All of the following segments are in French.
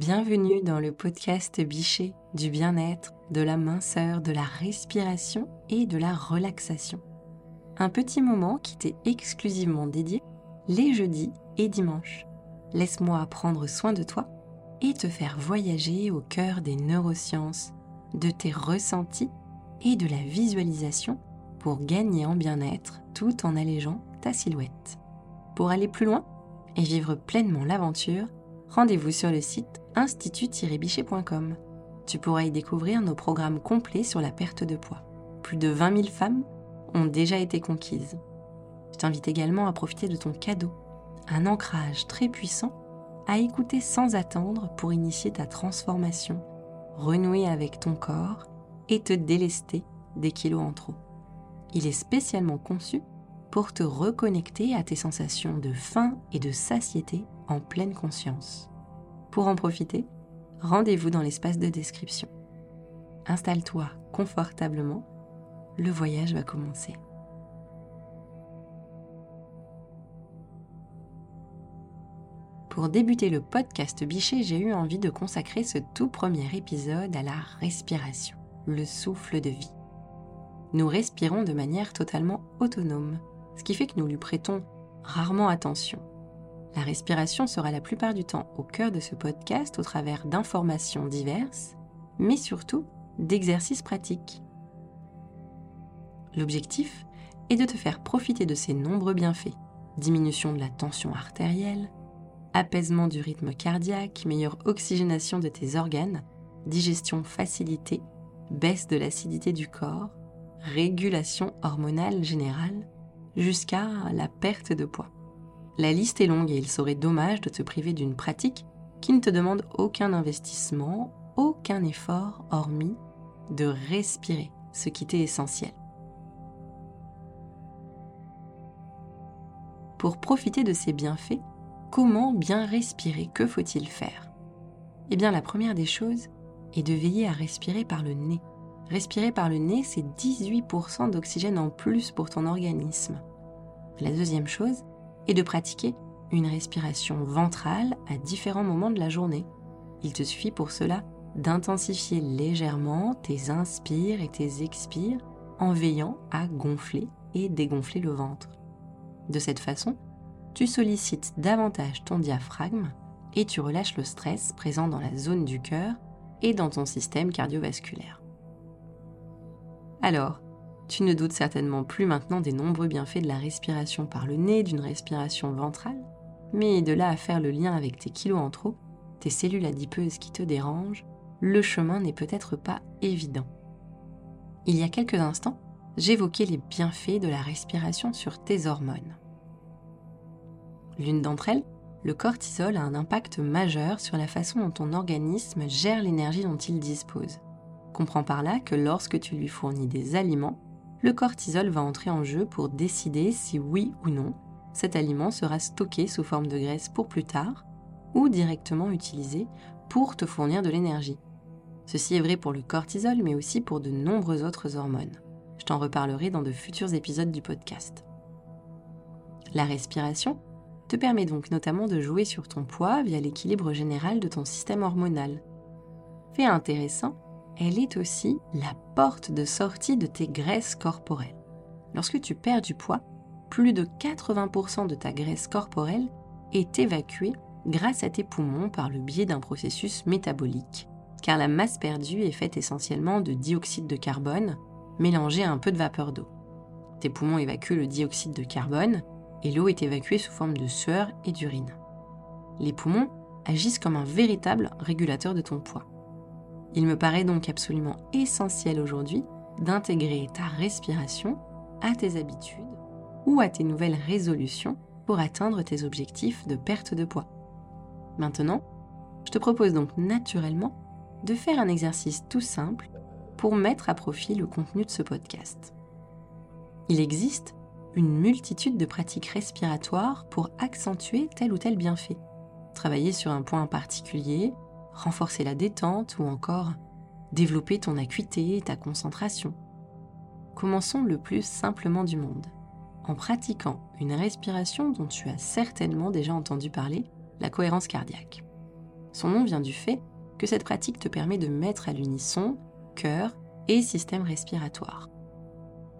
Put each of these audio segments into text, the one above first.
Bienvenue dans le podcast Bichet du bien-être, de la minceur, de la respiration et de la relaxation. Un petit moment qui t'est exclusivement dédié les jeudis et dimanches. Laisse-moi prendre soin de toi et te faire voyager au cœur des neurosciences, de tes ressentis et de la visualisation pour gagner en bien-être tout en allégeant ta silhouette. Pour aller plus loin et vivre pleinement l'aventure, rendez-vous sur le site institut-bichet.com. Tu pourras y découvrir nos programmes complets sur la perte de poids. Plus de 20 000 femmes ont déjà été conquises. Je t'invite également à profiter de ton cadeau, un ancrage très puissant à écouter sans attendre pour initier ta transformation, renouer avec ton corps et te délester des kilos en trop. Il est spécialement conçu pour te reconnecter à tes sensations de faim et de satiété en pleine conscience. Pour en profiter, rendez-vous dans l'espace de description. Installe-toi confortablement, le voyage va commencer. Pour débuter le podcast Bichet, j'ai eu envie de consacrer ce tout premier épisode à la respiration, le souffle de vie. Nous respirons de manière totalement autonome, ce qui fait que nous lui prêtons rarement attention. La respiration sera la plupart du temps au cœur de ce podcast au travers d'informations diverses, mais surtout d'exercices pratiques. L'objectif est de te faire profiter de ces nombreux bienfaits. Diminution de la tension artérielle, apaisement du rythme cardiaque, meilleure oxygénation de tes organes, digestion facilitée, baisse de l'acidité du corps, régulation hormonale générale, jusqu'à la perte de poids. La liste est longue et il serait dommage de te priver d'une pratique qui ne te demande aucun investissement, aucun effort hormis de respirer, ce qui t'est essentiel. Pour profiter de ces bienfaits, comment bien respirer? Que faut-il faire? Eh bien, la première des choses est de veiller à respirer par le nez. Respirer par le nez, c'est 18% d'oxygène en plus pour ton organisme. La deuxième chose, et de pratiquer une respiration ventrale à différents moments de la journée. Il te suffit pour cela d'intensifier légèrement tes inspires et tes expires en veillant à gonfler et dégonfler le ventre. De cette façon, tu sollicites davantage ton diaphragme et tu relâches le stress présent dans la zone du cœur et dans ton système cardiovasculaire. Alors, tu ne doutes certainement plus maintenant des nombreux bienfaits de la respiration par le nez, d'une respiration ventrale, mais de là à faire le lien avec tes kilos en trop, tes cellules adipeuses qui te dérangent, le chemin n'est peut-être pas évident. Il y a quelques instants, j'évoquais les bienfaits de la respiration sur tes hormones. L'une d'entre elles, le cortisol, a un impact majeur sur la façon dont ton organisme gère l'énergie dont il dispose. Comprends par là que lorsque tu lui fournis des aliments, le cortisol va entrer en jeu pour décider si oui ou non cet aliment sera stocké sous forme de graisse pour plus tard ou directement utilisé pour te fournir de l'énergie. Ceci est vrai pour le cortisol mais aussi pour de nombreuses autres hormones. Je t'en reparlerai dans de futurs épisodes du podcast. La respiration te permet donc notamment de jouer sur ton poids via l'équilibre général de ton système hormonal. Fait intéressant, elle est aussi la porte de sortie de tes graisses corporelles. Lorsque tu perds du poids, plus de 80% de ta graisse corporelle est évacuée grâce à tes poumons par le biais d'un processus métabolique, car la masse perdue est faite essentiellement de dioxyde de carbone mélangé à un peu de vapeur d'eau. Tes poumons évacuent le dioxyde de carbone et l'eau est évacuée sous forme de sueur et d'urine. Les poumons agissent comme un véritable régulateur de ton poids. Il me paraît donc absolument essentiel aujourd'hui d'intégrer ta respiration à tes habitudes ou à tes nouvelles résolutions pour atteindre tes objectifs de perte de poids. Maintenant, je te propose donc naturellement de faire un exercice tout simple pour mettre à profit le contenu de ce podcast. Il existe une multitude de pratiques respiratoires pour accentuer tel ou tel bienfait. Travailler sur un point particulier renforcer la détente ou encore développer ton acuité et ta concentration. Commençons le plus simplement du monde, en pratiquant une respiration dont tu as certainement déjà entendu parler, la cohérence cardiaque. Son nom vient du fait que cette pratique te permet de mettre à l'unisson cœur et système respiratoire.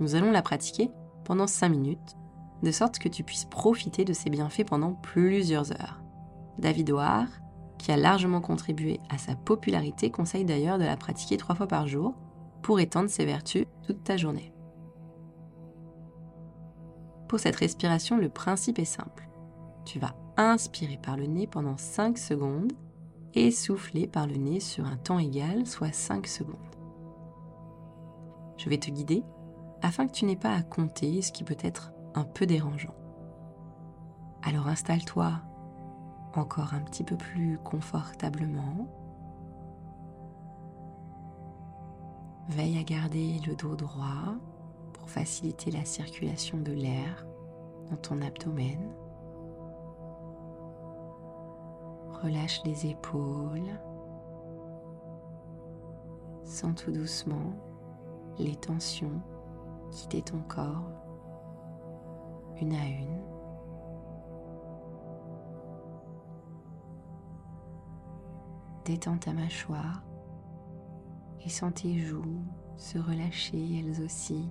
Nous allons la pratiquer pendant 5 minutes, de sorte que tu puisses profiter de ses bienfaits pendant plusieurs heures. David Oar, qui a largement contribué à sa popularité, conseille d'ailleurs de la pratiquer trois fois par jour pour étendre ses vertus toute ta journée. Pour cette respiration, le principe est simple. Tu vas inspirer par le nez pendant 5 secondes et souffler par le nez sur un temps égal, soit 5 secondes. Je vais te guider afin que tu n'aies pas à compter, ce qui peut être un peu dérangeant. Alors installe-toi encore un petit peu plus confortablement. Veille à garder le dos droit pour faciliter la circulation de l'air dans ton abdomen. Relâche les épaules. Sens tout doucement les tensions quitter ton corps une à une. Détends ta mâchoire et sens tes joues se relâcher elles aussi.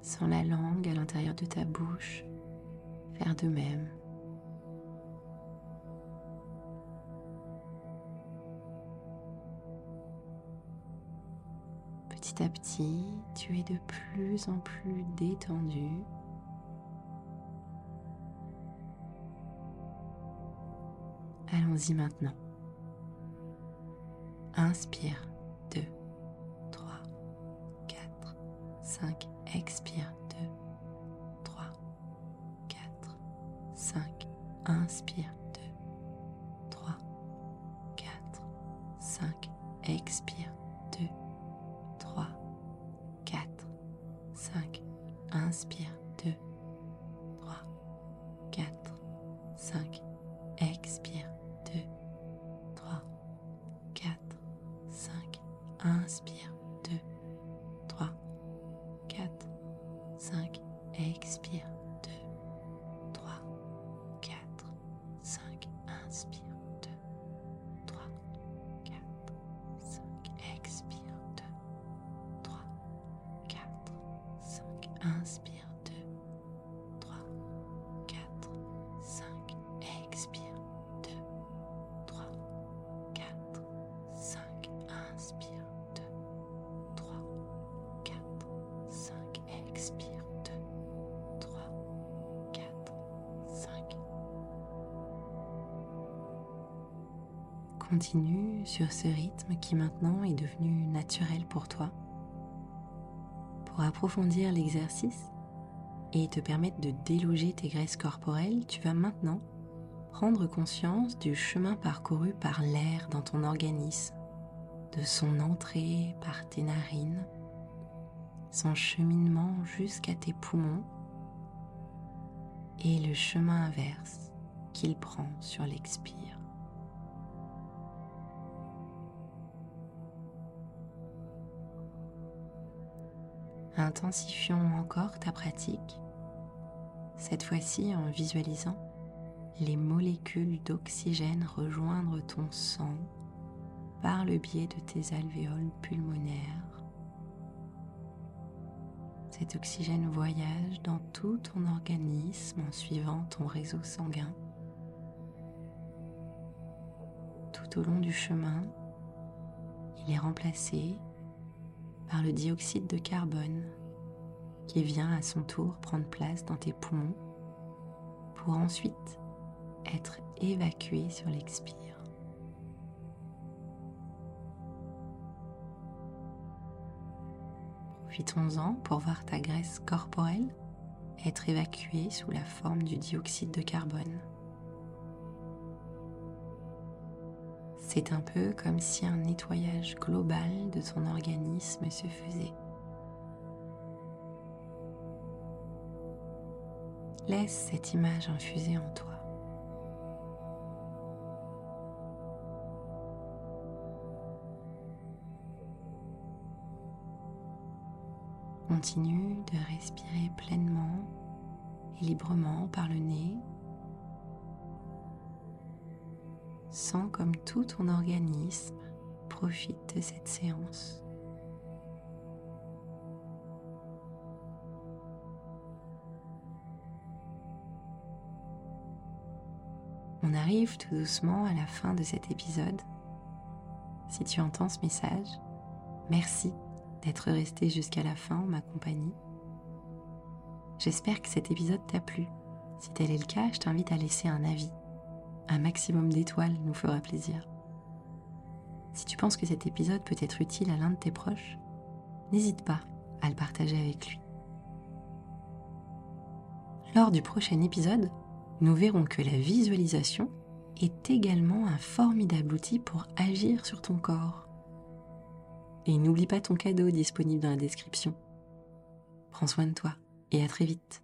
Sens la langue à l'intérieur de ta bouche faire de même. Petit à petit, tu es de plus en plus détendu. Allons-y maintenant. Inspire 2, 3, 4, 5. Expire 2, 3, 4, 5. Inspire 2, 3, 4, 5. Expire 2, 3, 4, 5. Inspire 2, 3, 4, 5. Inspire 2, 3, 4, 5. Expire 2, 3, 4, 5. Inspire 2, 3, 4, 5. Expire 2, 3, 4, 5. Continue sur ce rythme qui maintenant est devenu naturel pour toi. Pour approfondir l'exercice et te permettre de déloger tes graisses corporelles, tu vas maintenant prendre conscience du chemin parcouru par l'air dans ton organisme, de son entrée par tes narines, son cheminement jusqu'à tes poumons et le chemin inverse qu'il prend sur l'expire. Intensifions encore ta pratique, cette fois-ci en visualisant les molécules d'oxygène rejoindre ton sang par le biais de tes alvéoles pulmonaires. Cet oxygène voyage dans tout ton organisme en suivant ton réseau sanguin. Tout au long du chemin, il est remplacé par le dioxyde de carbone qui vient à son tour prendre place dans tes poumons pour ensuite être évacué sur l'expire. Profitons-en pour voir ta graisse corporelle être évacuée sous la forme du dioxyde de carbone. C'est un peu comme si un nettoyage global de ton organisme se faisait. Laisse cette image infuser en toi. Continue de respirer pleinement et librement par le nez Sens comme tout ton organisme profite de cette séance. On arrive tout doucement à la fin de cet épisode. Si tu entends ce message, merci d'être resté jusqu'à la fin en ma compagnie. J'espère que cet épisode t'a plu. Si tel est le cas, je t'invite à laisser un avis. Un maximum d'étoiles nous fera plaisir. Si tu penses que cet épisode peut être utile à l'un de tes proches, n'hésite pas à le partager avec lui. Lors du prochain épisode, nous verrons que la visualisation est également un formidable outil pour agir sur ton corps. Et n'oublie pas ton cadeau disponible dans la description. Prends soin de toi et à très vite.